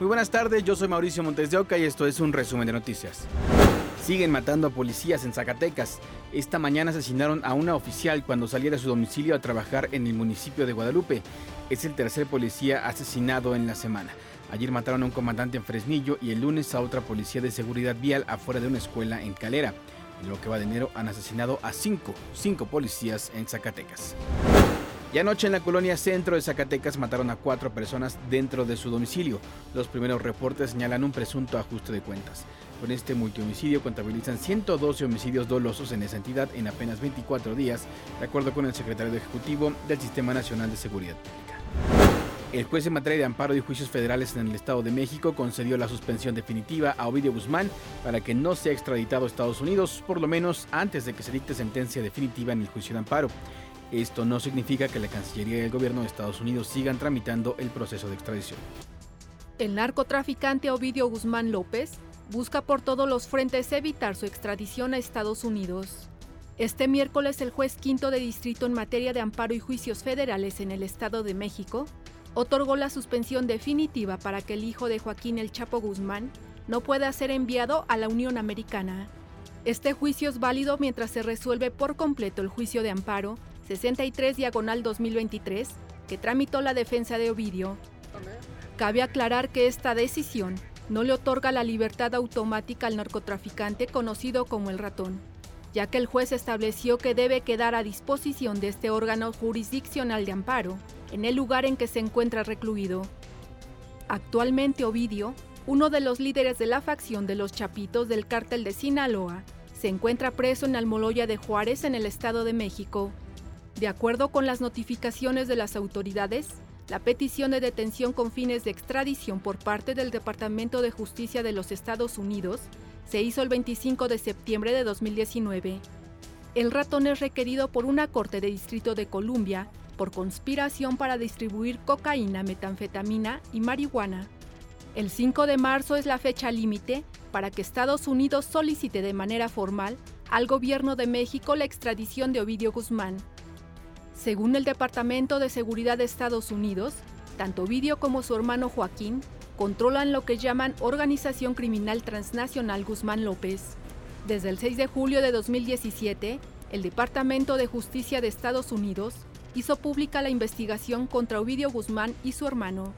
Muy buenas tardes, yo soy Mauricio Montes de Oca y esto es un resumen de noticias. Siguen matando a policías en Zacatecas. Esta mañana asesinaron a una oficial cuando salía de su domicilio a trabajar en el municipio de Guadalupe. Es el tercer policía asesinado en la semana. Ayer mataron a un comandante en Fresnillo y el lunes a otra policía de seguridad vial afuera de una escuela en Calera. En lo que va de enero han asesinado a cinco, cinco policías en Zacatecas. Y anoche en la colonia centro de Zacatecas mataron a cuatro personas dentro de su domicilio. Los primeros reportes señalan un presunto ajuste de cuentas. Con este multihomicidio contabilizan 112 homicidios dolosos en esa entidad en apenas 24 días, de acuerdo con el secretario ejecutivo del Sistema Nacional de Seguridad Pública. El juez en materia de amparo y juicios federales en el Estado de México concedió la suspensión definitiva a Ovidio Guzmán para que no sea extraditado a Estados Unidos, por lo menos antes de que se dicte sentencia definitiva en el juicio de amparo. Esto no significa que la Cancillería y el gobierno de Estados Unidos sigan tramitando el proceso de extradición. El narcotraficante Ovidio Guzmán López busca por todos los frentes evitar su extradición a Estados Unidos. Este miércoles el juez quinto de distrito en materia de amparo y juicios federales en el Estado de México otorgó la suspensión definitiva para que el hijo de Joaquín El Chapo Guzmán no pueda ser enviado a la Unión Americana. Este juicio es válido mientras se resuelve por completo el juicio de amparo 63 diagonal 2023 que tramitó la defensa de Ovidio. Cabe aclarar que esta decisión no le otorga la libertad automática al narcotraficante conocido como el ratón, ya que el juez estableció que debe quedar a disposición de este órgano jurisdiccional de amparo en el lugar en que se encuentra recluido. Actualmente Ovidio, uno de los líderes de la facción de los Chapitos del cártel de Sinaloa, se encuentra preso en Almoloya de Juárez en el Estado de México. De acuerdo con las notificaciones de las autoridades, la petición de detención con fines de extradición por parte del Departamento de Justicia de los Estados Unidos se hizo el 25 de septiembre de 2019. El ratón es requerido por una corte de distrito de Columbia por conspiración para distribuir cocaína, metanfetamina y marihuana. El 5 de marzo es la fecha límite para que Estados Unidos solicite de manera formal al gobierno de México la extradición de Ovidio Guzmán, según el Departamento de Seguridad de Estados Unidos, tanto Ovidio como su hermano Joaquín controlan lo que llaman Organización Criminal Transnacional Guzmán López. Desde el 6 de julio de 2017, el Departamento de Justicia de Estados Unidos hizo pública la investigación contra Ovidio Guzmán y su hermano.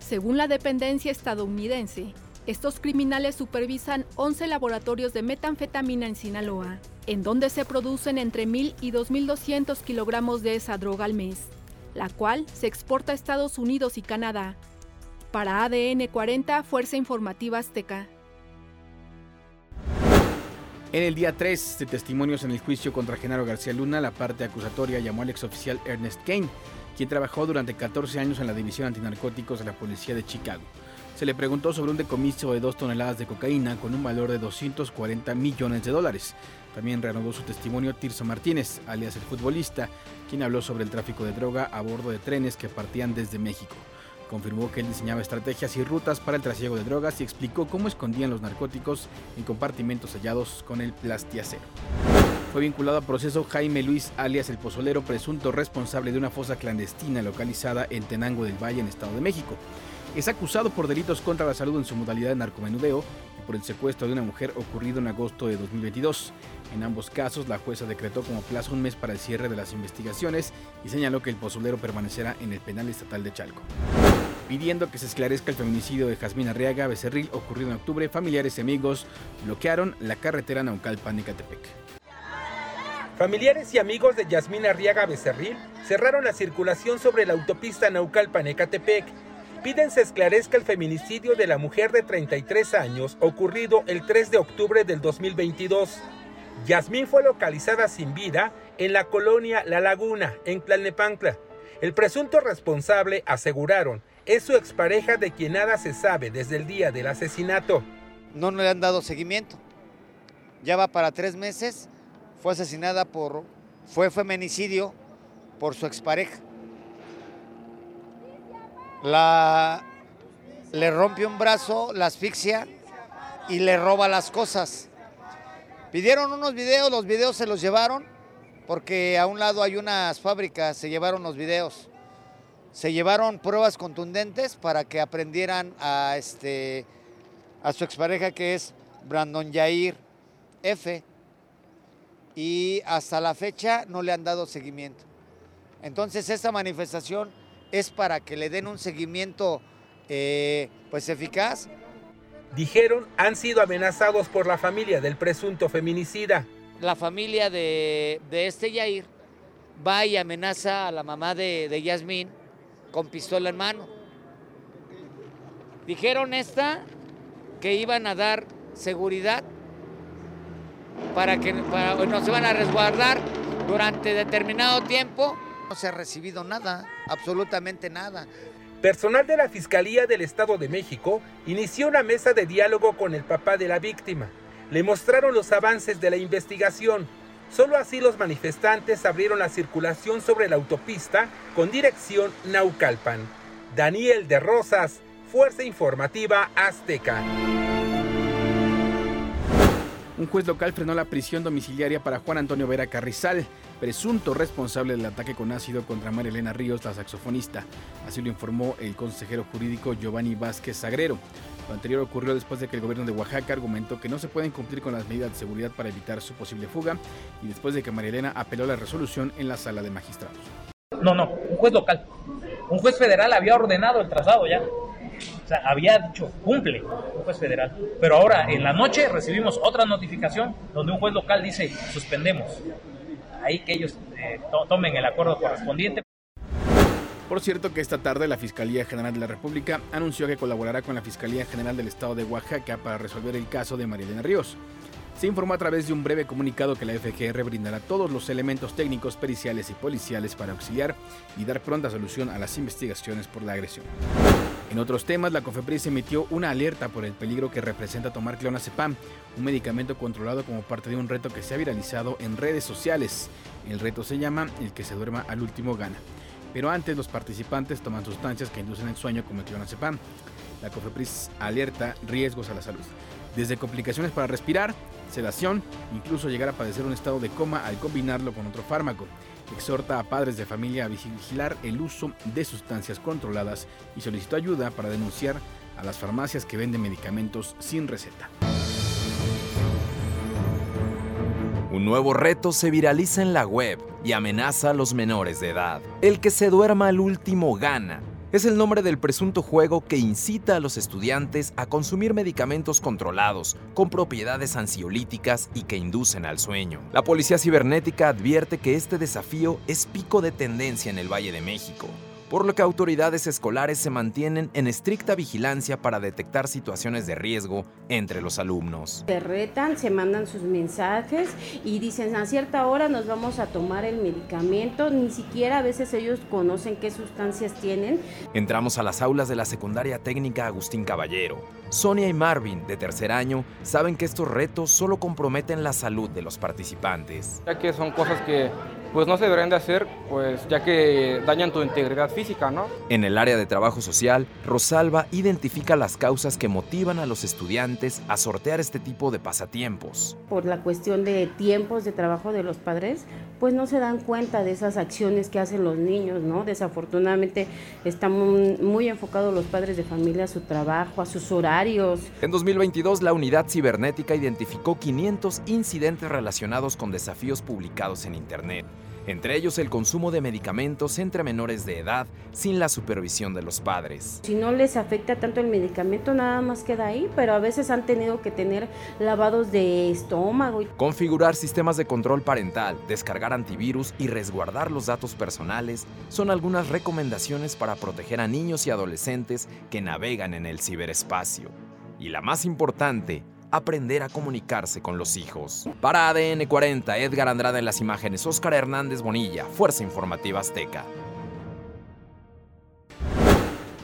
Según la dependencia estadounidense, estos criminales supervisan 11 laboratorios de metanfetamina en Sinaloa, en donde se producen entre 1.000 y 2.200 kilogramos de esa droga al mes, la cual se exporta a Estados Unidos y Canadá. Para ADN 40, Fuerza Informativa Azteca. En el día 3 de testimonios en el juicio contra Genaro García Luna, la parte acusatoria llamó al exoficial Ernest Kane, quien trabajó durante 14 años en la División Antinarcóticos de la Policía de Chicago se le preguntó sobre un decomiso de dos toneladas de cocaína con un valor de 240 millones de dólares. También reanudó su testimonio Tirso Martínez, alias el futbolista, quien habló sobre el tráfico de droga a bordo de trenes que partían desde México. Confirmó que él diseñaba estrategias y rutas para el trasiego de drogas y explicó cómo escondían los narcóticos en compartimentos sellados con el plastiacero. Fue vinculado a proceso Jaime Luis alias el Pozolero, presunto responsable de una fosa clandestina localizada en Tenango del Valle, en Estado de México. Es acusado por delitos contra la salud en su modalidad de narcomenudeo por el secuestro de una mujer ocurrido en agosto de 2022. En ambos casos, la jueza decretó como plazo un mes para el cierre de las investigaciones y señaló que el pozolero permanecerá en el penal estatal de Chalco. Pidiendo que se esclarezca el feminicidio de Jazmín Arriaga Becerril ocurrido en octubre, familiares y amigos bloquearon la carretera Naucalpan-Ecatepec. Familiares y amigos de Yasmín Arriaga Becerril cerraron la circulación sobre la autopista Naucalpan-Ecatepec piden se esclarezca el feminicidio de la mujer de 33 años ocurrido el 3 de octubre del 2022. Yasmín fue localizada sin vida en la colonia La Laguna, en Tlalnepantla. El presunto responsable, aseguraron, es su expareja de quien nada se sabe desde el día del asesinato. No le han dado seguimiento. Ya va para tres meses. Fue asesinada por... Fue feminicidio por su expareja la, le rompe un brazo, la asfixia y le roba las cosas. Pidieron unos videos, los videos se los llevaron porque a un lado hay unas fábricas, se llevaron los videos. se llevaron pruebas contundentes para que aprendieran a, este, a su expareja que es Brandon Jair F. Y hasta la fecha no le han dado seguimiento. Entonces esta manifestación es para que le den un seguimiento eh, pues eficaz. Dijeron han sido amenazados por la familia del presunto feminicida. La familia de, este Yair va y amenaza a la mamá de, de Yasmín con pistola en mano. Dijeron esta que iban a dar seguridad para que nos iban a resguardar durante determinado tiempo no se ha recibido nada, absolutamente nada. Personal de la Fiscalía del Estado de México inició una mesa de diálogo con el papá de la víctima. Le mostraron los avances de la investigación. Solo así los manifestantes abrieron la circulación sobre la autopista con dirección Naucalpan. Daniel de Rosas, Fuerza Informativa Azteca. Un juez local frenó la prisión domiciliaria para Juan Antonio Vera Carrizal, presunto responsable del ataque con ácido contra María Elena Ríos, la saxofonista. Así lo informó el consejero jurídico Giovanni Vázquez Sagrero. Lo anterior ocurrió después de que el gobierno de Oaxaca argumentó que no se pueden cumplir con las medidas de seguridad para evitar su posible fuga y después de que María Elena apeló la resolución en la sala de magistrados. No, no, un juez local. Un juez federal había ordenado el traslado ya. O sea, había dicho, cumple un juez federal. Pero ahora, en la noche, recibimos otra notificación donde un juez local dice, suspendemos. Ahí que ellos eh, tomen el acuerdo correspondiente. Por cierto que esta tarde la Fiscalía General de la República anunció que colaborará con la Fiscalía General del Estado de Oaxaca para resolver el caso de María Ríos. Se informó a través de un breve comunicado que la FGR brindará todos los elementos técnicos, periciales y policiales para auxiliar y dar pronta solución a las investigaciones por la agresión. En otros temas, la COFEPRIS emitió una alerta por el peligro que representa tomar clonazepam, un medicamento controlado como parte de un reto que se ha viralizado en redes sociales. El reto se llama El que se duerma al último gana. Pero antes los participantes toman sustancias que inducen el sueño como el clonazepam. La COFEPRIS alerta riesgos a la salud, desde complicaciones para respirar, sedación, incluso llegar a padecer un estado de coma al combinarlo con otro fármaco exhorta a padres de familia a vigilar el uso de sustancias controladas y solicitó ayuda para denunciar a las farmacias que venden medicamentos sin receta. Un nuevo reto se viraliza en la web y amenaza a los menores de edad. El que se duerma al último gana es el nombre del presunto juego que incita a los estudiantes a consumir medicamentos controlados con propiedades ansiolíticas y que inducen al sueño. La policía cibernética advierte que este desafío es pico de tendencia en el Valle de México por lo que autoridades escolares se mantienen en estricta vigilancia para detectar situaciones de riesgo entre los alumnos. Se retan, se mandan sus mensajes y dicen a cierta hora nos vamos a tomar el medicamento, ni siquiera a veces ellos conocen qué sustancias tienen. Entramos a las aulas de la secundaria técnica Agustín Caballero. Sonia y Marvin, de tercer año, saben que estos retos solo comprometen la salud de los participantes. Ya que son cosas que pues no se deberían de hacer, pues ya que dañan tu integridad física, ¿no? En el área de trabajo social, Rosalba identifica las causas que motivan a los estudiantes a sortear este tipo de pasatiempos. Por la cuestión de tiempos de trabajo de los padres, pues no se dan cuenta de esas acciones que hacen los niños, ¿no? Desafortunadamente están muy, enfocados los padres de familia a su trabajo, a sus horarios. En 2022, la unidad cibernética identificó 500 incidentes relacionados con desafíos publicados en Internet entre ellos el consumo de medicamentos entre menores de edad sin la supervisión de los padres. Si no les afecta tanto el medicamento, nada más queda ahí, pero a veces han tenido que tener lavados de estómago. Configurar sistemas de control parental, descargar antivirus y resguardar los datos personales son algunas recomendaciones para proteger a niños y adolescentes que navegan en el ciberespacio. Y la más importante, aprender a comunicarse con los hijos. Para ADN 40, Edgar Andrade en las imágenes, Óscar Hernández Bonilla, Fuerza Informativa Azteca.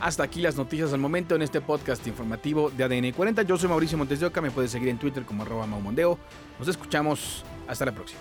Hasta aquí las noticias al momento en este podcast informativo de ADN 40. Yo soy Mauricio Montes de Oca, me puedes seguir en Twitter como arroba maumondeo. Nos escuchamos, hasta la próxima.